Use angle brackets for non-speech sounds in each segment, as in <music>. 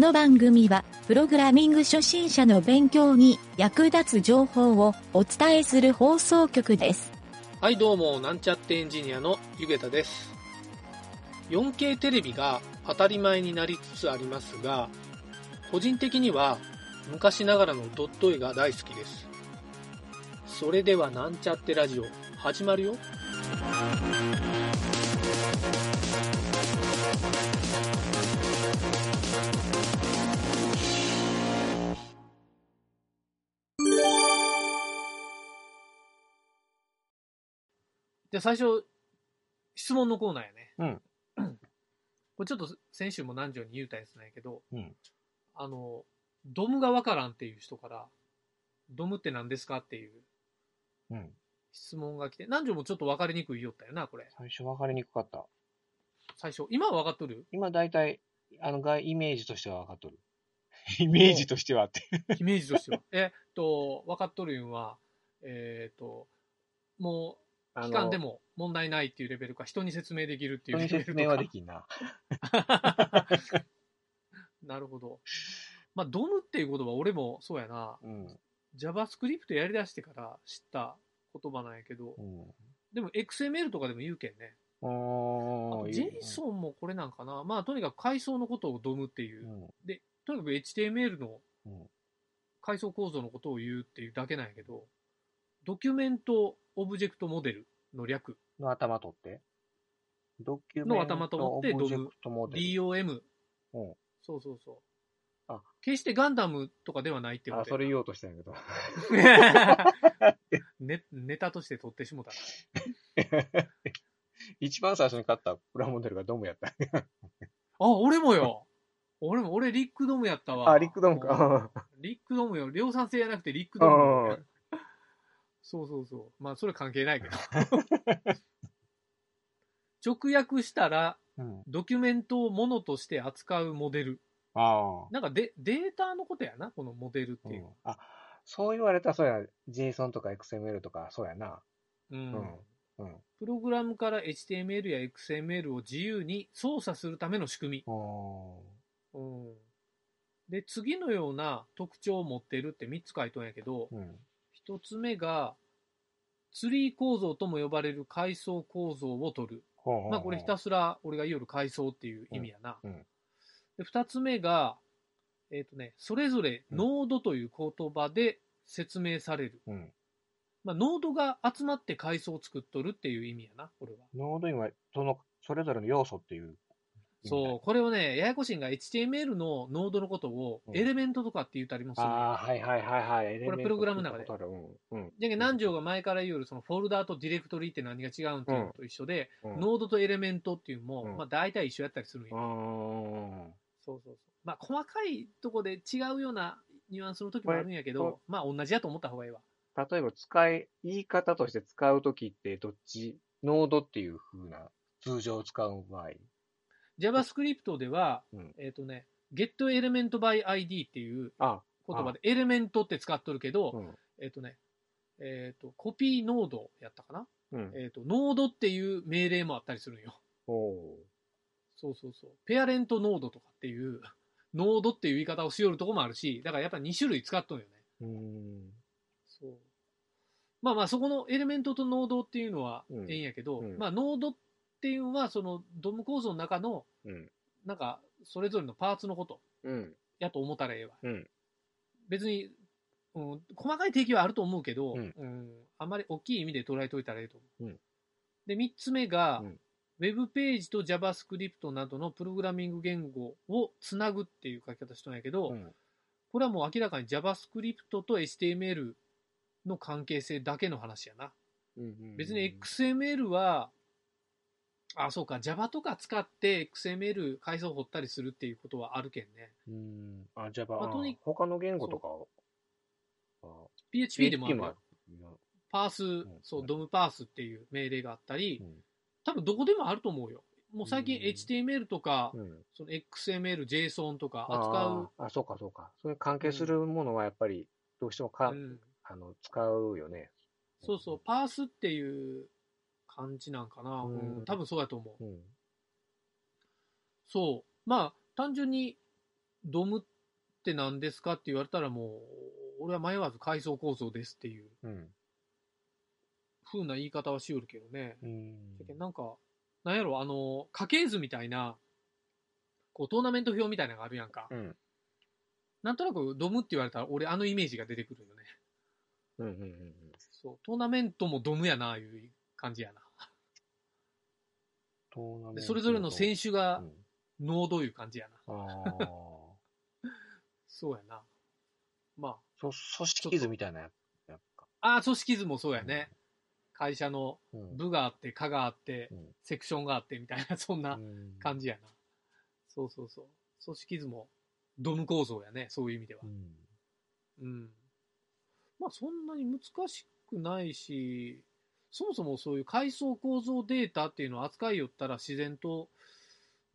この番組は、プログラミング初心者の勉強に役立つ情報をお伝えする放送局です。はい、どうも、なんちゃってエンジニアのゆげたです。4K テレビが当たり前になりつつありますが、個人的には昔ながらのドット絵が大好きです。それではなんちゃってラジオ、始まるよ。じゃあ最初、質問のコーナーやね。うん。<clears throat> これちょっと先週も何条に言うたやつなんやけど、うんあの、ドムがわからんっていう人から、ドムって何ですかっていううん。質問が来て、何条もちょっと分かりにくいよったよな、これ。最初分かりにくかった。最初。今は分かっとる？今大体、あの、外イメージとしては分かっとる。<laughs> イメージとしてはって。イメージとしては。えっと、分かっとるんは、えっと、もう、期間でも問題ないっていうレベルか、人に説明できるっていうレベルとか。説明はできんな。<laughs> なるほど。まあ、ドムっていう言葉、俺もそうやな。うん。JavaScript やりだしてから知った言葉なんやけど、うん。でも XML とかでも言うけんね。あとおー JSON もこれなんかな。まあ、とにかく階層のことをドムっていうう。ん。で、とにかく HTML のうん階層構造のことを言うっていうだけなんやけど、ドキュメントオブジェクトモデルの略、の頭取って？ドキュメントの頭取ってオブジェクトモデル。DOM。うんそうそうそう。あ決してガンダムとかではないってことあ、それ言おうとしたんやけど。<laughs> ね、ネタとして取ってしもた <laughs> 一番最初に買ったプラモデルがドムやった。あ、俺もよ。俺も、俺リックドムやったわ。あ、リックドムか。リックドムよ。量産性じゃなくてリックドムそうそうそう。まあ、それ関係ないけど。<laughs> 直訳したら、うん。ドキュメントをものとして扱うモデル。ああ。なんかデデータのことやな、このモデルっていう。うんあ、そう言われたらそうや。JSON とか XML とかそうやな。うんうんうん。プログラムから HTML や XML を自由に操作するための仕組おみ。うん、で、次のような特徴を持ってるって3つ書いとんやけど、ーうん。1つ目が、ツリー構造とも呼ばれる階層構造を取る。ほうほうほうまあこれひたすら俺が言うる階層っていう意味やな。うんうんで2つ目が、えっ、とね、それぞれノードという言葉で説明される。うん。まあ、ノードが集まって階層を作っとるっていう意味やな、これは。ノードには、その、それぞれの要素っていう。そう、これをね、ややこしいんが HTML のノードのことをうんエレメントとかって言ったりもするんや。ああ、はいはいはいはい。これプログラムの中でうん。うん。じゃけ何条が前から言うそのフォルダーとディレクトリって何が違うんっていうのと一緒で、うんノードとエレメントっていうのも、うんまあ大体一緒やったりするんや。うーん。そうそうそう。まあ細かいとこで違うようなニュアンスの時もあるんやけど、まあ同じやと思った方がいいわ。例えば使い、言い方として使うときってどっち、ノードっていう風な、通常使う場合。JavaScript では、うんえっ、とね、getElementById っていうあ、言葉でエレメントって使っとるけど、うん。えっ、とね、えっ、と、コピーノードやったかな？うん。えっ、と、ノードっていう命令もあったりするんよ。そうそうそう。ペアレントノードとかっていう、ノードっていう言い方をしよるとこもあるし、だからやっぱ2種類使っとんよね。うーん。そう。まあまあ、そこのエレメントとノードっていうのはうんええんやけど、うんまあ、ノードっていうのは、そのドム構造の中の、うん。なんか、それぞれのパーツのことうん。やと思ったらええわ。うん。別に、うん、細かい定義はあると思うけど、うんあんまり大きい意味で捉えといたらええと思う。うんで、3つ目が、うんウェブページと JavaScript などのプログラミング言語をつなぐっていう書き方しとんやけど、うん。これはもう明らかに JavaScript と HTML の関係性だけの話やな。うん。別に XML は、あ、そうか、Java とか使って XML 階層掘ったりするっていうことはあるけんね。うん。あ、Java、まあとにあ他の言語とかを、あ PHP でもある PHP もあよる。パース、そう、ドムパースっていう命令があったり、うん多分どこでもあると思うよ。もう最近うん HTML とか、うん。その XML、JSON とか扱う。あそうかそうか。そういう関係するものはやっぱり、どうしてもか、うんあの、使うよね。そうそう、パースっていう感じなんかな。うんうん多分そうだと思う。うん。そう。まあ、単純にドムって何ですかって言われたらもう、俺は迷わず階層構造ですっていううん。風な言い方はしよるけどね。うん。なんか、なんやろ、あの、家系図みたいな、こう、トーナメント表みたいなのがあるやんか。うん。なんとなくドムって言われたら、俺あのイメージが出てくるよね。うん。うん。うん。そう、トーナメントもドムやな、いう感じやな。でそれぞれの選手うがんノードいう感じやな。ああ。<laughs> そうやな。まそ組織図みたいなやつか。あ、ああ、組織図もそうやね。会社のうん。部があって、課があってう、んセクションがあってみたいな、<laughs> そんなうん感じやな。そうそうそう。組織図もドム構造やね、そういう意味ではう。ん。うん。まあそんなに難しくないし、そもそもそういう階層構造データっていうのを扱いよったら自然と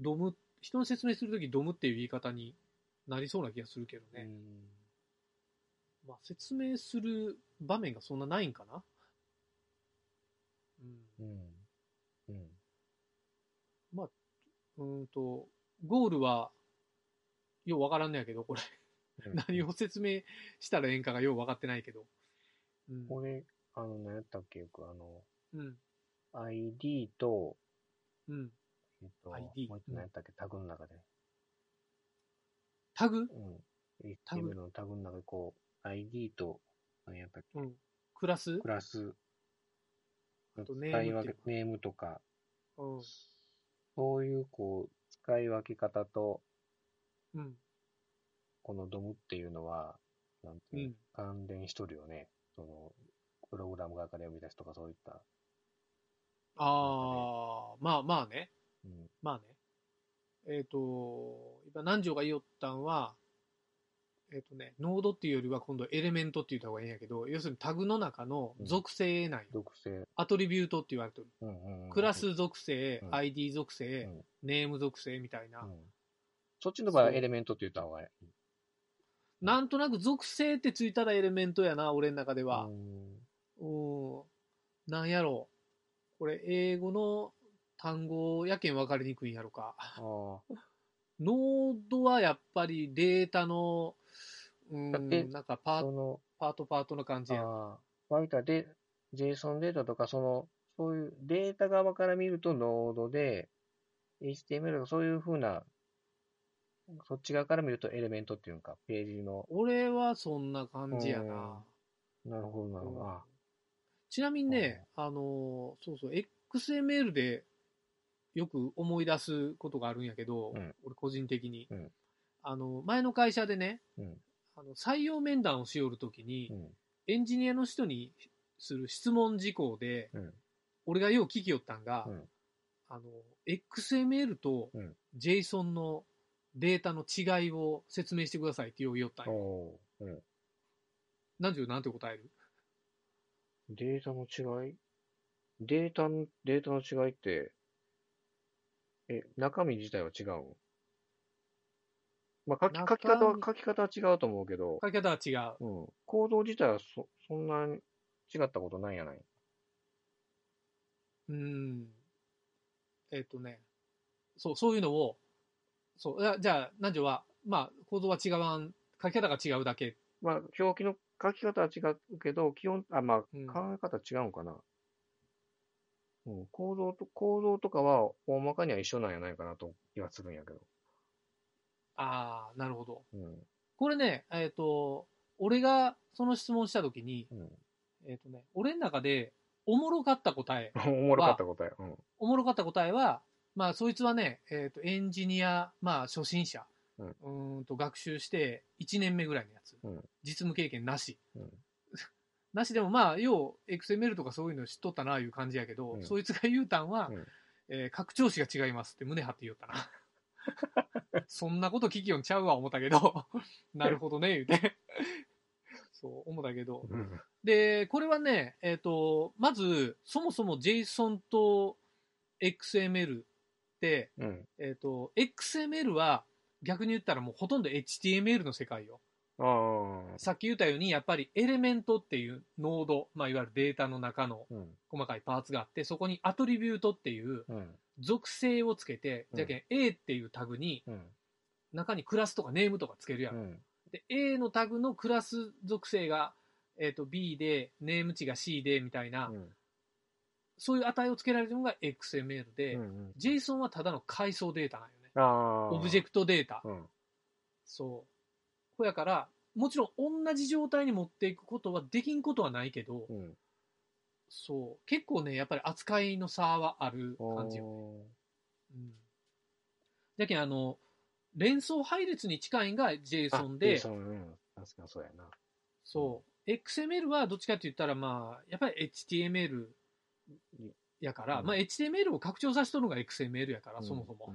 ドム、人の説明するときドムっていう言い方になりそうな気がするけどね。まあ説明する場面がそんなないんかな？うんう。ん。うん。うーんと、ゴールは、ようわからんのやけど、これ。<laughs> 何を説明したらええんかがよう分かってないけど。うん。これ、あの、何やったっけよく、あの、うん。ID と、うん。えっと、ID もう一個何やったっけ、タグの中で。タグ？うん。タグ？HTML のタグの中で、こう、ID と、何やったっけ、うん。クラス？クラス、とネーム使い分っけ、ネームとか、うん。そういう、こう、使い分け方と、うん。このドムっていうのは、なんていうのうん。関連しとるよね。その、プログラム側から読み出すとかそういった。ああ、まあまあね。うん。まあね。えっ、と、今南條が言おったんは、えっ、とね、ノードっていうよりは今度エレメントって言った方がいいんやけど、要するにタグの中の属性なんよ。属性。アトリビュートって言われてる。うんうんうん。クラス属性、うん ID 属性、うんネーム属性みたいな。うん。そっちの場合はエレメントって言った方がいい。なんとなく属性ってついたらエレメントやな、俺の中ではう。んうん。なんやろう。これ、英語の単語やけん分かりにくいんやろか。ああ。ノードはやっぱりデータの、うん、なんかパーその、パートパートの感じやん。ああ。割とで、JSON データとか、その、そういうデータ側から見るとノードで、HTML とかそういうふうな、そっち側から見るとエレメントっていうか、ページの、俺はそんな感じやな。なるほど、なるほど。あちなみにね、あの、そうそう、XML でよく思い出すことがあるんやけど、うん。俺個人的に、うん。あの、前の会社でね、うん。あの採用面談をしよるときに、うん。エンジニアの人にする質問事項で、うん。俺がよう聞きよったんが、うん。あの、XML とうん。JSON のデータの違いを説明してくださいってよう言おったんよ。おー。うん。なんていう、なんて答える？データの違い？データの、データの違いって、え、中身自体は違うんまあ、書き、書き方は書き方は違うと思うけど、書き方は違う。うん。行動自体はそ、そんなに違ったことないやない？うーん。えっ、とね、そう、そういうのを、そう、あじゃあ、南條は、まあ、構造は違わん、書き方が違うだけ。まあ、表記の書き方は違うけど、基本、あ、まあ、うん考え方違うんかな。うん、構造と、構造とかは、大まかには一緒なんやないかなと気がするんやけど。ああ、なるほど。うん。これね、えっ、と、俺がその質問したときに、うん。えっ、とね、俺の中で、おもろかった答え、<laughs> おもろかった答え。うん。おもろかった答えは、まあ、そいつはね、えっ、と、エンジニア、まあ、初心者、うんうーんと学習して1年目ぐらいのやつ。うん実務経験なし。うん <laughs> なしでもまあ、要、XML とかそういうの知っとったな、いう感じやけど、うんそいつが言うたんは、うんえー拡張子が違いますって胸張って言おったな。<laughs> そんなこと聞きよんちゃうわ、思ったけど、<laughs> なるほどね、言うて。そう、思ったけど。うん。で、これはね、えっ、と、まず、そもそも JSON と XML って、うん。えっ、と、XML は逆に言ったらもうほとんど HTML の世界よ。ああ。さっき言ったように、やっぱりエレメントっていうノード、まあ、いわゆるデータの中のうん。細かいパーツがあって、そこにアトリビュートっていううん。属性をつけて、うんじゃけん A っていうタグに、うん。中にクラスとかネームとかつけるやん。うん。で、A のタグのクラス属性が、えっ、と、B で、ネーム値が C で、みたいな、うん。そういう値をつけられるのが XML で、うんうん。JSON はただの階層データなんよね。オブジェクトデータ。うん。そう。ほやから、もちろん同じ状態に持っていくことはできんことはないけど、うん。そう。結構ね、やっぱり扱いの差はある感じよ。おうん。だけど、あの、連想配列に近いんがー JSON あで、JSON うん。確かにそうやな。そう。XML はどっちかって言ったら、まあ、やっぱり HTML やから、うんまあ HTML を拡張させとるのが XML やから、そもそも。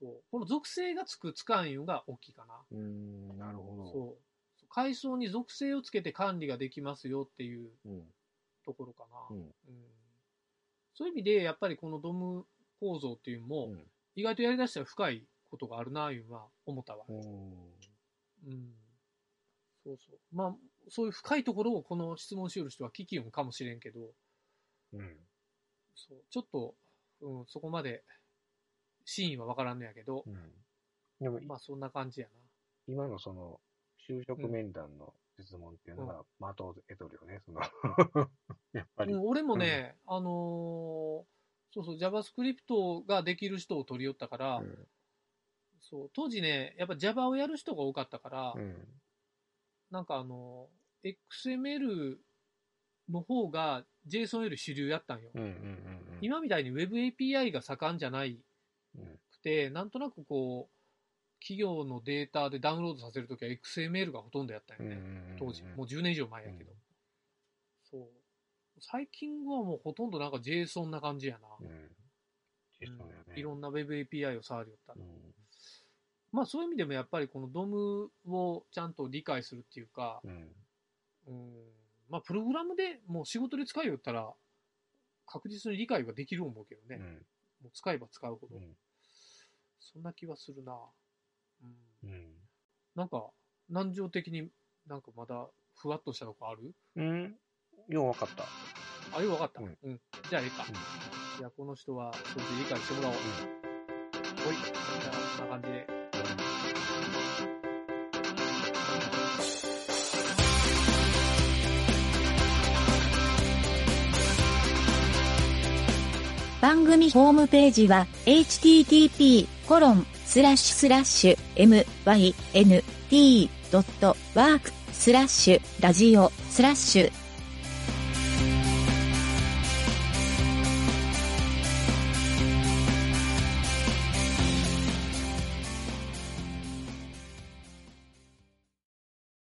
そう。この属性がつくつかんいうのが大きいかな。うん。うん、なるほど。そう。階層に属性をつけて管理ができますよっていううん。ところかな。うん。うんそういう意味で、やっぱりこのドム構造っていうのも、うん意外とやりだしたら深いことがあるな、いうのは思ったわ。うん。うん。そうそう。まあ、そういう深いところをこの質問しよる人は聞きよんかもしれんけど、うん。そうちょっと、うん、そこまで真意はわからんのやけど、うん。でも、まあそんな感じや今のその、就職面談の質問っていうのが、的を得とるよね、その、<laughs> やっぱな。り。うん、俺もね、あのーそうそう、JavaScript ができる人を取り寄ったから、うんそう、当時ね、やっぱ Java をやる人が多かったから、うん。なんかあの、XML の方が JSON より主流やったんよ。うん。うん。うん。今みたいに Web API が盛んじゃないて、なんとなくこう、企業のデータでダウンロードさせるときは XML がほとんどやったんよね。当時。もう10年以上前やけど。そう。最近はもうほとんどなんか JSON な感じやな。いろんな Web API を触りよったら。うん。まあそういう意味でもやっぱりこの DOM をちゃんと理解するっていうか、うん。うん、まあプログラムでもう仕事で使いよったら確実に理解はできる思うけどね。うん。もう使えば使うほど。うん。そんな気はするな。うん。うん。なんか、難情的になんかまだふわっとしたとこある？うん。ようわかった。あ、よくわかった。うんうん。じゃあいいか。じゃあこの人はそれで理解してもらおう。ほい。じゃあこんな感じで。番組ホームページは http:// コロン、スラッシュスラッシュ、mynt.work、スラッシュ、ラジオ、スラッシュ、